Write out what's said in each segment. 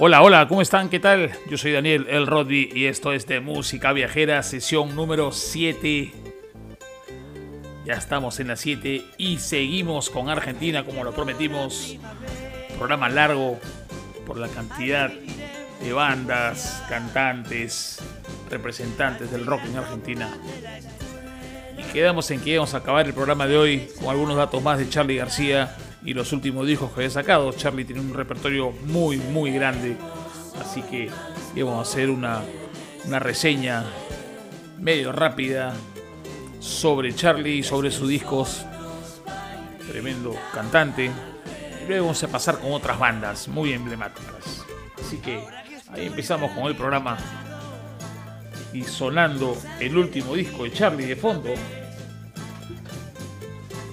Hola, hola, ¿cómo están? ¿Qué tal? Yo soy Daniel El Rodby y esto es de Música Viajera, sesión número 7. Ya estamos en la 7 y seguimos con Argentina como lo prometimos. Programa largo por la cantidad de bandas, cantantes, representantes del rock en Argentina. Y quedamos en que íbamos a acabar el programa de hoy con algunos datos más de Charlie García y los últimos discos que había sacado. Charlie tiene un repertorio muy, muy grande. Así que íbamos a hacer una, una reseña medio rápida sobre Charlie y sobre sus discos. Tremendo cantante. Y luego vamos a pasar con otras bandas muy emblemáticas. Así que ahí empezamos con el programa. Y sonando el último disco de Charlie de fondo.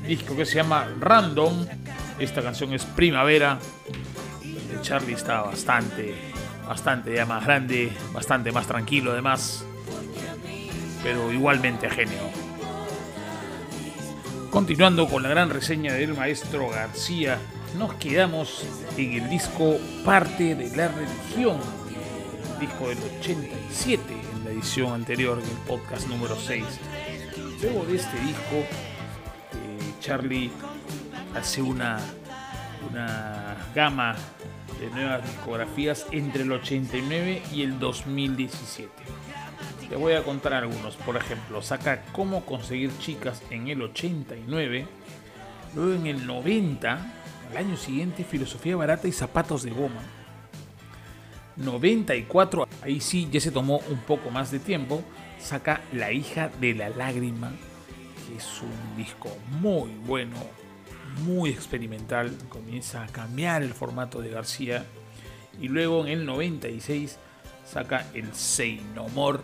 Disco que se llama Random. Esta canción es Primavera. Charlie está bastante, bastante ya más grande, bastante más tranquilo además. Pero igualmente genio. Continuando con la gran reseña del maestro García, nos quedamos en el disco Parte de la Religión, el disco del 87 en la edición anterior del podcast número 6. Luego de este disco, eh, Charlie hace una, una gama de nuevas discografías entre el 89 y el 2017. Te voy a contar algunos. Por ejemplo, saca Cómo conseguir chicas en el 89. Luego en el 90, al año siguiente, Filosofía barata y zapatos de goma. 94, ahí sí ya se tomó un poco más de tiempo. Saca La hija de la lágrima, que es un disco muy bueno, muy experimental. Comienza a cambiar el formato de García. Y luego en el 96 saca el Say No More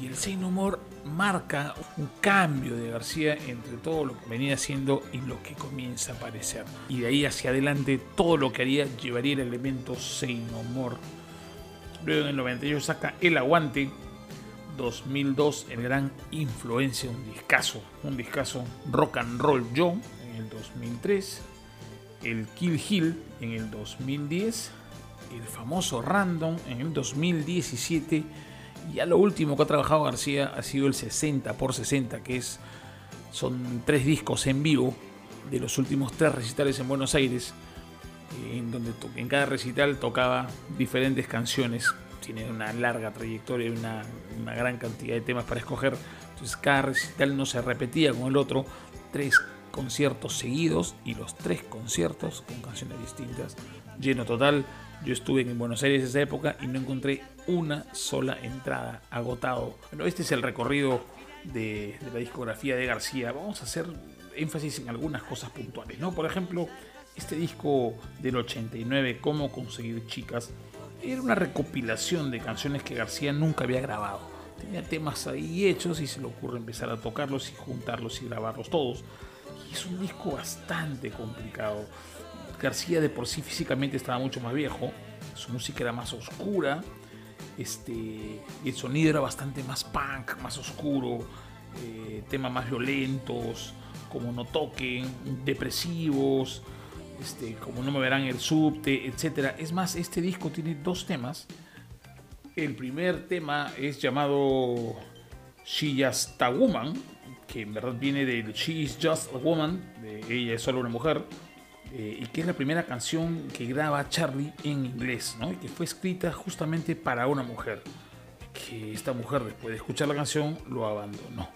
y el Say No More marca un cambio de García entre todo lo que venía haciendo y lo que comienza a aparecer. Y de ahí hacia adelante todo lo que haría llevaría el elemento Say No More. Luego en el 98 saca El Aguante. 2002 el gran influencia, un discazo, un discazo rock and roll yo el 2003, el Kill Hill en el 2010, el famoso Random en el 2017 y ya lo último que ha trabajado García ha sido el 60 por 60, que es son tres discos en vivo de los últimos tres recitales en Buenos Aires, en donde en cada recital tocaba diferentes canciones. Tiene una larga trayectoria y una, una gran cantidad de temas para escoger. Entonces cada recital no se repetía con el otro. Tres conciertos seguidos y los tres conciertos con canciones distintas. Lleno total. Yo estuve en Buenos Aires esa época y no encontré una sola entrada agotado. Bueno, este es el recorrido de, la discografía de García. Vamos a hacer énfasis en algunas cosas puntuales, ¿no? Por ejemplo, este disco del 89, Cómo conseguir chicas, era una recopilación de canciones que García nunca había grabado. Tenía temas ahí hechos y se le ocurre empezar a tocarlos y juntarlos y grabarlos todos. Es un disco bastante complicado. García de por sí físicamente estaba mucho más viejo, su música era más oscura, este, el sonido era bastante más punk, más oscuro, eh, temas más violentos, como No Toquen, depresivos, este, como No Me Verán el Subte, etc. Es más, este disco tiene dos temas. El primer tema es llamado Woman, que en verdad viene de She is Just a Woman, de ella es solo una mujer, eh, y que es la primera canción que graba Charlie en inglés, ¿no? y que fue escrita justamente para una mujer. Que esta mujer, después de escuchar la canción, lo abandonó.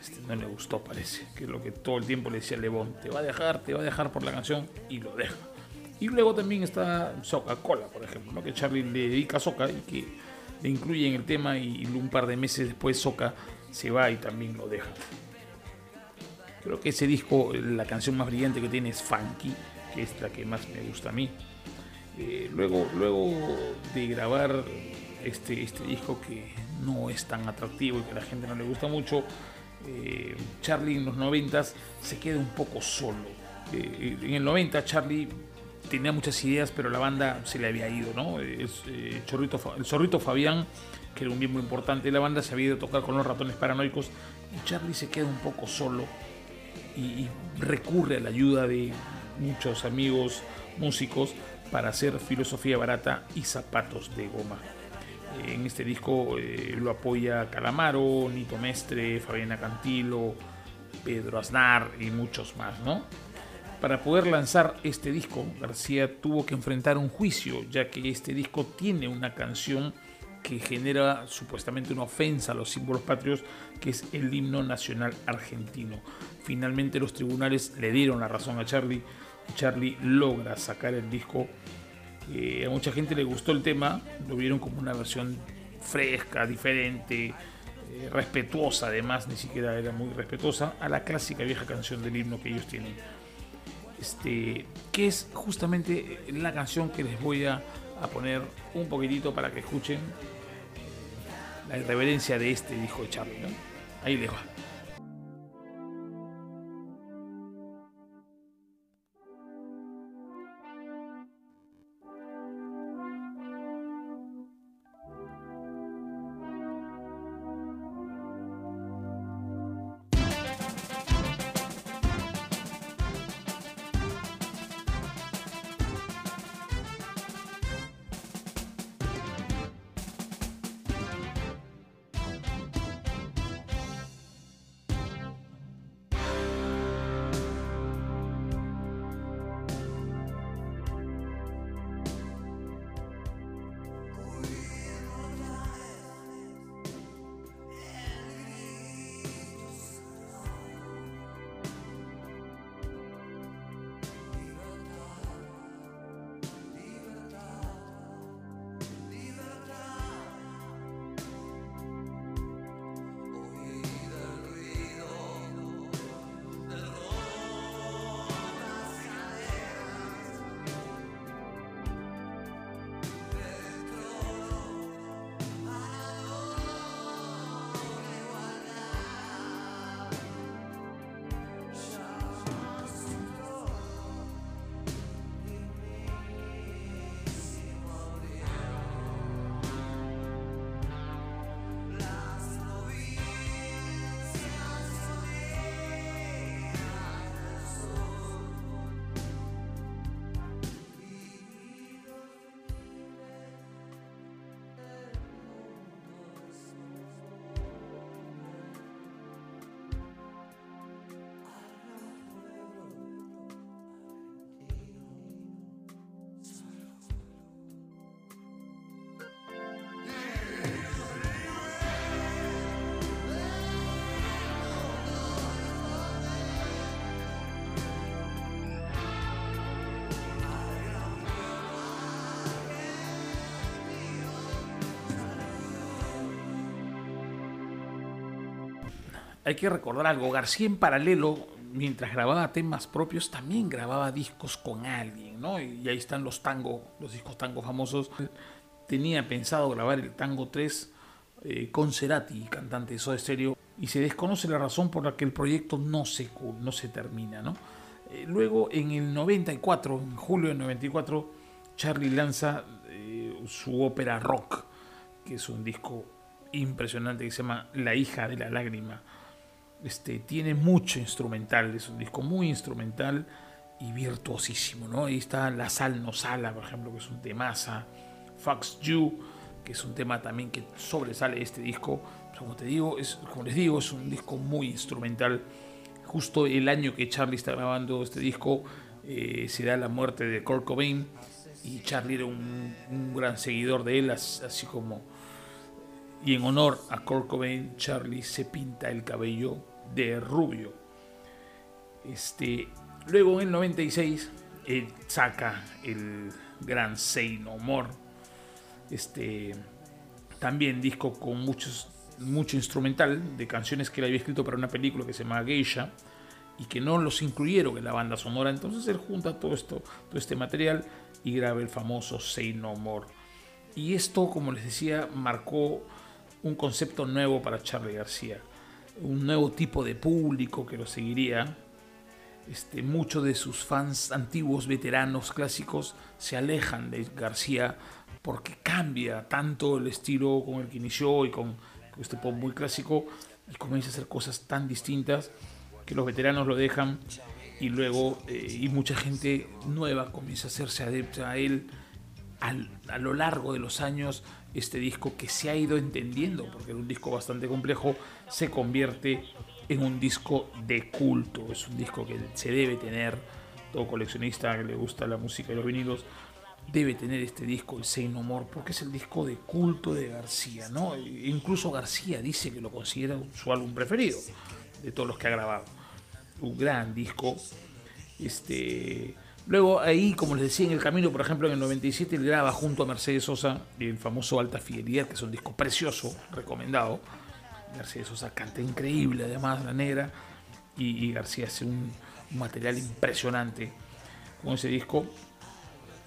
Este, no le gustó, parece, que es lo que todo el tiempo le decía Levon, te va a dejar, te va a dejar por la canción, y lo deja. Y luego también está Soca Cola, por ejemplo, ¿no? que Charlie le dedica a Soca y que le incluye en el tema, y un par de meses después Soca se va y también lo deja. Creo que ese disco, la canción más brillante que tiene es Funky, que es la que más me gusta a mí. Eh, luego, luego de grabar este, este disco que no es tan atractivo y que a la gente no le gusta mucho, eh, Charlie en los 90 se queda un poco solo. Eh, en el 90 Charlie tenía muchas ideas, pero la banda se le había ido, ¿no? Es, eh, Chorrito, el Zorrito Fabián, que era un miembro importante de la banda, se había ido a tocar con los ratones paranoicos y Charlie se queda un poco solo y, recurre a la ayuda de muchos amigos músicos para hacer filosofía barata y zapatos de goma. En este disco eh, lo apoya Calamaro, Nito Mestre, Fabiana Cantilo, Pedro Aznar y muchos más, ¿no? Para poder lanzar este disco, García tuvo que enfrentar un juicio, ya que este disco tiene una canción que genera supuestamente una ofensa a los símbolos patrios, que es el himno nacional argentino. Finalmente los tribunales le dieron la razón a Charlie Charlie logra sacar el disco. Eh, a mucha gente le gustó el tema, lo vieron como una versión fresca, diferente, eh, respetuosa además, ni siquiera era muy respetuosa, a la clásica vieja canción del himno que ellos tienen. Este, que es justamente la canción que les voy a, poner un poquitito para que escuchen la irreverencia de este de Charlie. Ahí les va. Hay que recordar algo, García en paralelo, mientras grababa temas propios, también grababa discos con alguien, ¿no? Y ahí están los tango, los discos tango famosos. Tenía pensado grabar el Tango 3 eh, con Cerati, cantante de Soda Stereo, y se desconoce la razón por la que el proyecto no se, no se termina, ¿no? Eh, luego, en el 94, en julio del 94, Charlie lanza eh, su ópera rock, que es un disco impresionante que se llama La hija de la lágrima este, tiene mucho instrumental, es un disco muy instrumental y virtuosísimo, ¿no? Ahí está La Sal No Sala, por ejemplo, que es un temaza, Fox You, que es un tema también que sobresale este disco, como te digo, es, como les digo, es un disco muy instrumental. Justo el año que Charlie está grabando este disco, eh, se da la muerte de Kurt Cobain y Charlie era un, un gran seguidor de él, así como y en honor a Kurt Cobain, Charlie se pinta el cabello de rubio. Este, luego en el 96 él saca el gran Say No More. Este, también disco con muchos, mucho instrumental de canciones que él había escrito para una película que se llama Geisha y que no los incluyeron en la banda sonora. Entonces él junta todo esto, todo este material y graba el famoso Say No More. Y esto, como les decía, marcó un concepto nuevo para Charlie García un nuevo tipo de público que lo seguiría. Este, muchos de sus fans antiguos, veteranos, clásicos, se alejan de García porque cambia tanto el estilo con el que inició y con, este pop muy clásico y comienza a hacer cosas tan distintas que los veteranos lo dejan y luego eh, y mucha gente nueva comienza a hacerse adepta a él a lo largo de los años este disco que se ha ido entendiendo porque era un disco bastante complejo se convierte en un disco de culto es un disco que se debe tener todo coleccionista que le gusta la música y los vinilos debe tener este disco, el Say No More, porque es el disco de culto de García, ¿no? E incluso García dice que lo considera su álbum preferido de todos los que ha grabado. Un gran disco. Este, luego ahí, como les decía, en el camino, por ejemplo, en el 97 él graba junto a Mercedes Sosa el famoso Alta Fidelidad, que es un disco precioso, recomendado. Mercedes Sosa canta increíble, además, la negra, y, García hace un, un material impresionante con ese disco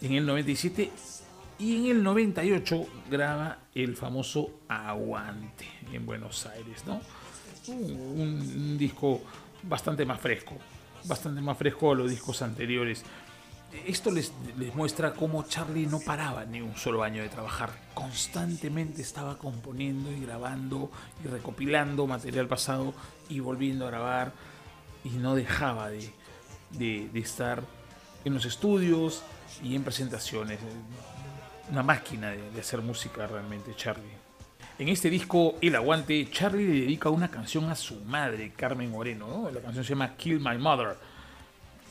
en el 97 y en el 98 graba el famoso Aguante en Buenos Aires, ¿no? Un, disco bastante más fresco, bastante más fresco a los discos anteriores. Esto les, muestra cómo Charlie no paraba ni un solo año de trabajar. Constantemente estaba componiendo y grabando y recopilando material pasado y volviendo a grabar y no dejaba de, de, de estar en los estudios, y en presentaciones. Una máquina de, hacer música realmente, Charlie. En este disco, El Aguante, Charlie le dedica una canción a su madre, Carmen Moreno. La canción se llama Kill My Mother.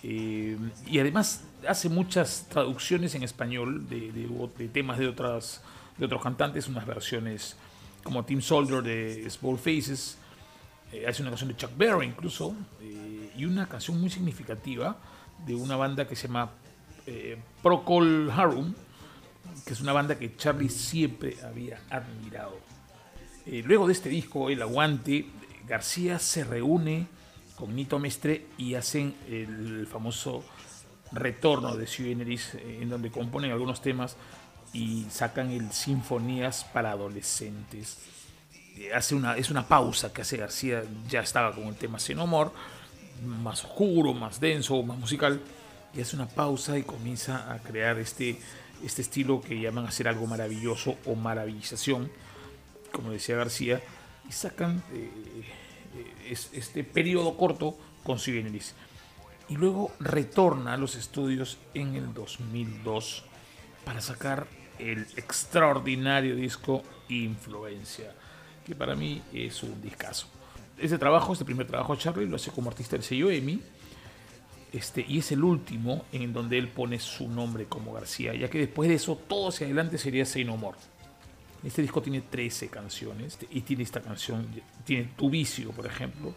Eh, y además hace muchas traducciones en español de, temas de, otras, de otros cantantes, unas versiones como Team Soldier de Small Faces. Eh, hace una canción de Chuck Berry incluso. Eh, y una canción muy significativa de una banda que se llama eh, Procol Harum, que es una banda que Charlie siempre había admirado. Eh, luego de este disco, El Aguante, García se reúne con Nito Mestre y hacen el famoso retorno de Sui eh, en donde componen algunos temas y sacan el Sinfonías para Adolescentes. hace una, es una pausa que hace García, ya estaba con el tema Sin Amor, más oscuro, más denso, más musical y hace una pausa y comienza a crear este, este estilo que llaman hacer algo maravilloso o maravillización, como decía García, y sacan eh, eh, este periodo corto con Sigeneris. Y luego retorna a los estudios en el 2002 para sacar el extraordinario disco Influencia, que para mí es un discazo. Este trabajo, este primer trabajo, Charlie lo hace como artista del sello EMI este, y es el último en donde él pone su nombre como García, ya que después de eso todo hacia adelante sería Say No More. Este disco tiene 13 canciones y tiene esta canción, tiene Tu Vicio, por ejemplo,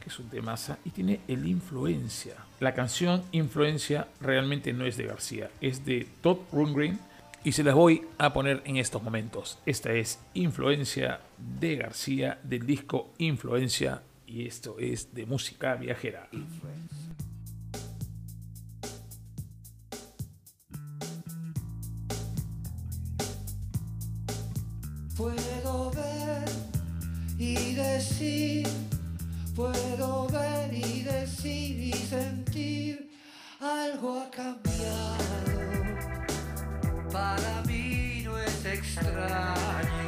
que es un temaza, y tiene El Influencia. La canción Influencia realmente no es de García, es de Todd Rundgren y se las voy a poner en estos momentos. Esta es Influencia de García del disco Influencia y esto es de música viajera. Decir, puedo ver y decir y sentir, algo ha cambiado. Para mí no es extraño.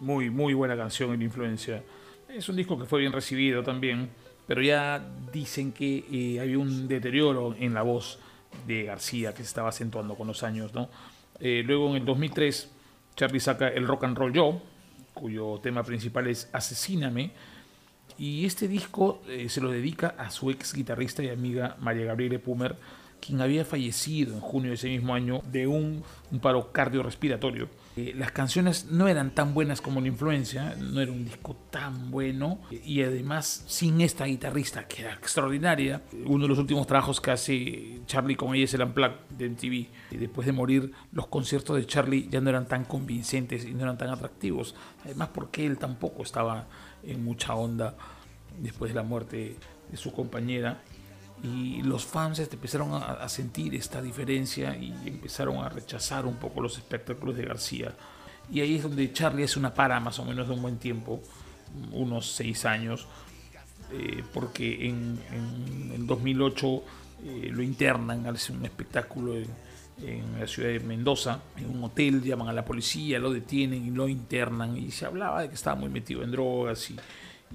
Muy, muy buena canción en influencia. Es un disco que fue bien recibido también, pero ya dicen que eh, había un deterioro en la voz de García que se estaba acentuando con los años. ¿no? Eh, luego en el 2003, Charlie saca el Rock and Roll Yo, cuyo tema principal es Asesíname. Y este disco eh, se lo dedica a su ex guitarrista y amiga María Gabriele Pumer, quien había fallecido en junio de ese mismo año de un, paro cardiorrespiratorio. Eh, las canciones no eran tan buenas como la influencia, no era un disco tan bueno y además sin esta guitarrista que era extraordinaria, uno de los últimos trabajos que hace Charlie con ella es el Unplugged de MTV. Y después de morir, los conciertos de Charlie ya no eran tan convincentes y no eran tan atractivos, además porque él tampoco estaba en mucha onda después de la muerte de su compañera y los fans empezaron a, sentir esta diferencia y empezaron a rechazar un poco los espectáculos de García. Y ahí es donde Charlie hace una para más o menos de un buen tiempo, unos seis años, eh, porque en, el 2008 eh, lo internan, hace un espectáculo en, en, la ciudad de Mendoza, en un hotel, llaman a la policía, lo detienen y lo internan y se hablaba de que estaba muy metido en drogas y,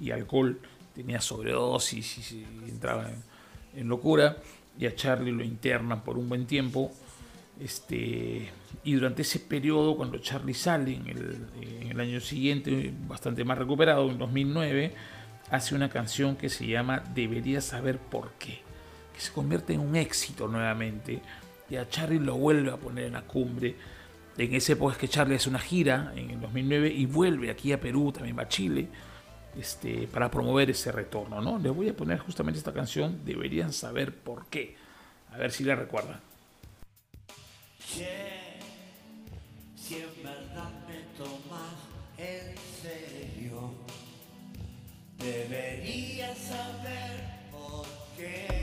y alcohol, tenía sobredosis y, y entraba en en locura y a Charlie lo internan por un buen tiempo. Este, y durante ese periodo, cuando Charlie sale en el, año siguiente, bastante más recuperado, en 2009, hace una canción que se llama Deberías saber por qué, que se convierte en un éxito nuevamente. Y a Charlie lo vuelve a poner en la cumbre. En ese época es que Charlie hace una gira en el 2009 y vuelve aquí a Perú, también va a Chile este, para promover ese retorno. ¿no? Les voy a poner justamente esta canción, deberían saber por qué. A ver si la recuerdan. si en verdad me tomas en serio, deberías saber por qué.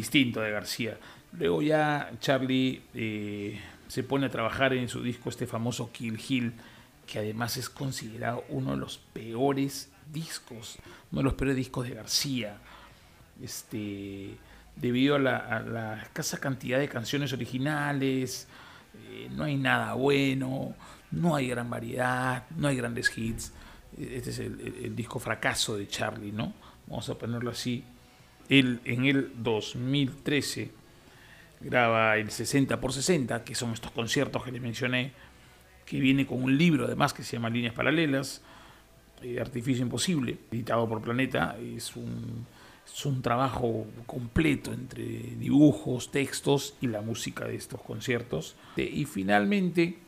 Distinto de García. Luego ya Charlie eh, se pone a trabajar en su disco, este famoso Kill Hill, que además es considerado uno de los peores discos, uno de los peores discos de García. Este, debido a la, escasa cantidad de canciones originales, eh, no hay nada bueno, no hay gran variedad, no hay grandes hits. Este es el, el- el disco fracaso de Charlie, ¿no? Vamos a ponerlo así. Él en el 2013 graba el 60 por 60, que son estos conciertos que les mencioné, que viene con un libro además que se llama Líneas Paralelas, eh, Artificio Imposible, editado por Planeta. Es un, es un trabajo completo entre dibujos, textos y la música de estos conciertos. Eh, y finalmente,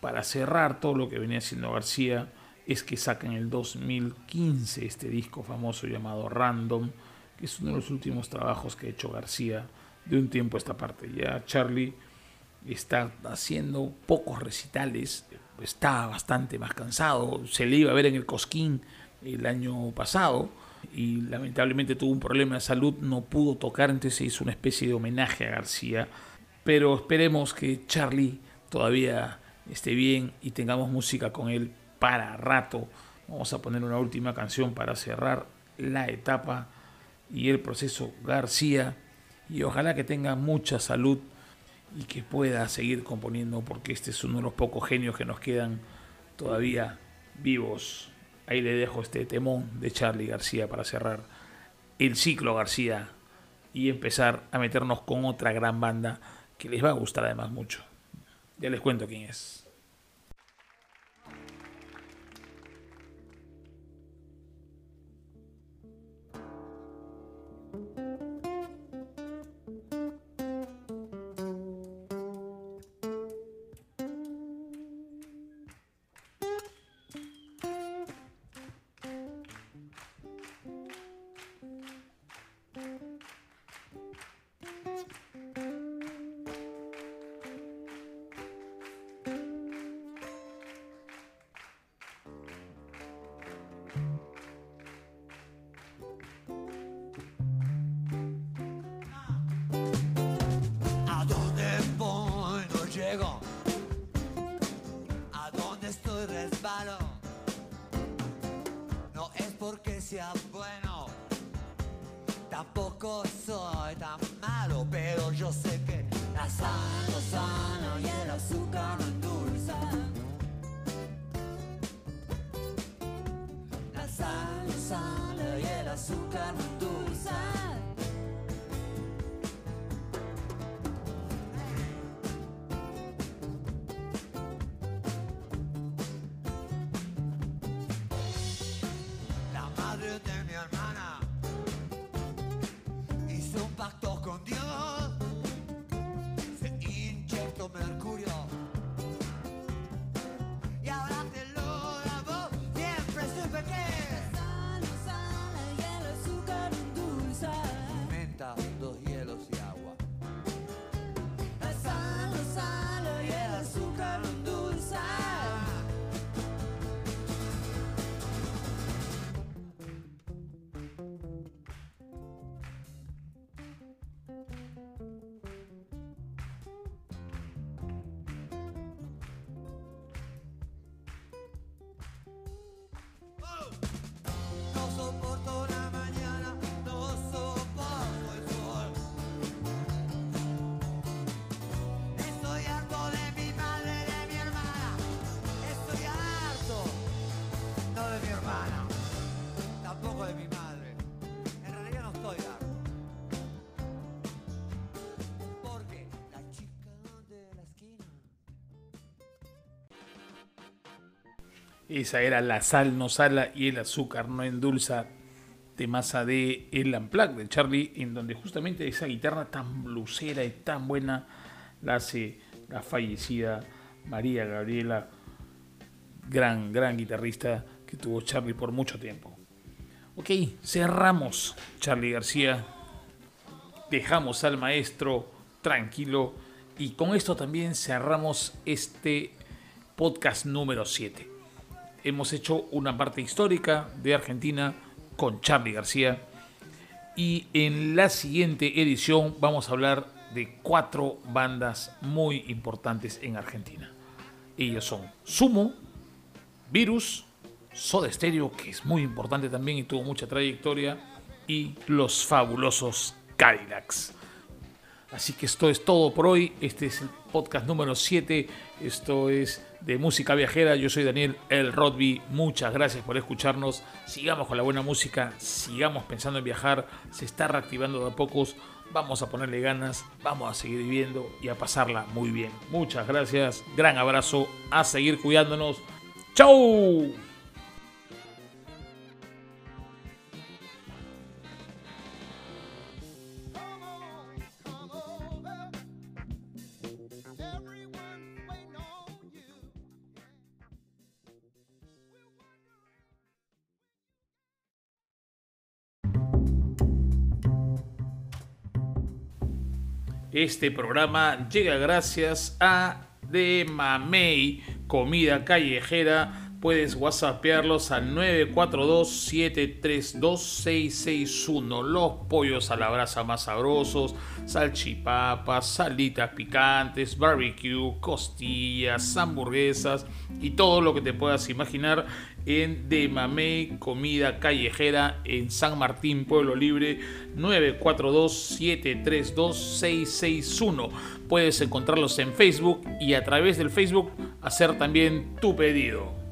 para cerrar todo lo que venía haciendo García, es que saca en el 2015 este disco famoso llamado Random, que es uno de los últimos trabajos que ha hecho García de un tiempo a esta parte. Ya Charlie está haciendo pocos recitales, está bastante más cansado, se le iba a ver en el Cosquín el año pasado y lamentablemente tuvo un problema de salud, no pudo tocar, entonces se hizo una especie de homenaje a García, pero esperemos que Charlie todavía esté bien y tengamos música con él para rato. Vamos a poner una última canción para cerrar la etapa y el proceso García. Y ojalá que tenga mucha salud y que pueda seguir componiendo porque este es uno de los pocos genios que nos quedan todavía vivos. Ahí le dejo este temón de Charlie García para cerrar el ciclo García y empezar a meternos con otra gran banda que les va a gustar además mucho. Ya les cuento quién es. Bueno, tampoco soy tan malo, pero yo sé que la sal no sana y el azúcar no endulza. La sal no sana y el azúcar no endulza. Esa era la sal no sala y el azúcar no endulza de masa de El Unplugged de Charlie, en donde justamente esa guitarra tan blusera y tan buena la hace la fallecida María Gabriela, gran, gran guitarrista que tuvo Charlie por mucho tiempo. Ok, cerramos Charlie García, dejamos al maestro tranquilo y con esto también cerramos este podcast número 7 hemos hecho una parte histórica de Argentina con Charlie García. Y en la siguiente edición vamos a hablar de cuatro bandas muy importantes en Argentina. Ellos son Sumo, Virus, Soda Stereo, que es muy importante también y tuvo mucha trayectoria, y los fabulosos Cadillacs. Así que esto es todo por hoy. Este es el podcast número 7. Esto es de música viajera. Yo soy Daniel El Rodby. Muchas gracias por escucharnos. Sigamos con la buena música. Sigamos pensando en viajar. Se está reactivando de a pocos. Vamos a ponerle ganas. Vamos a seguir viviendo y a pasarla muy bien. Muchas gracias. Gran abrazo. A seguir cuidándonos. ¡Chau! Este programa llega gracias a De Mamey, comida callejera puedes whatsappearlos al 942-732-661. Los pollos a la brasa más sabrosos, salchipapas, salitas picantes, barbecue, costillas, hamburguesas y todo lo que te puedas imaginar en De Comida Callejera en San Martín, Pueblo Libre, 942-732-661. Puedes encontrarlos en Facebook y a través del Facebook hacer también tu pedido.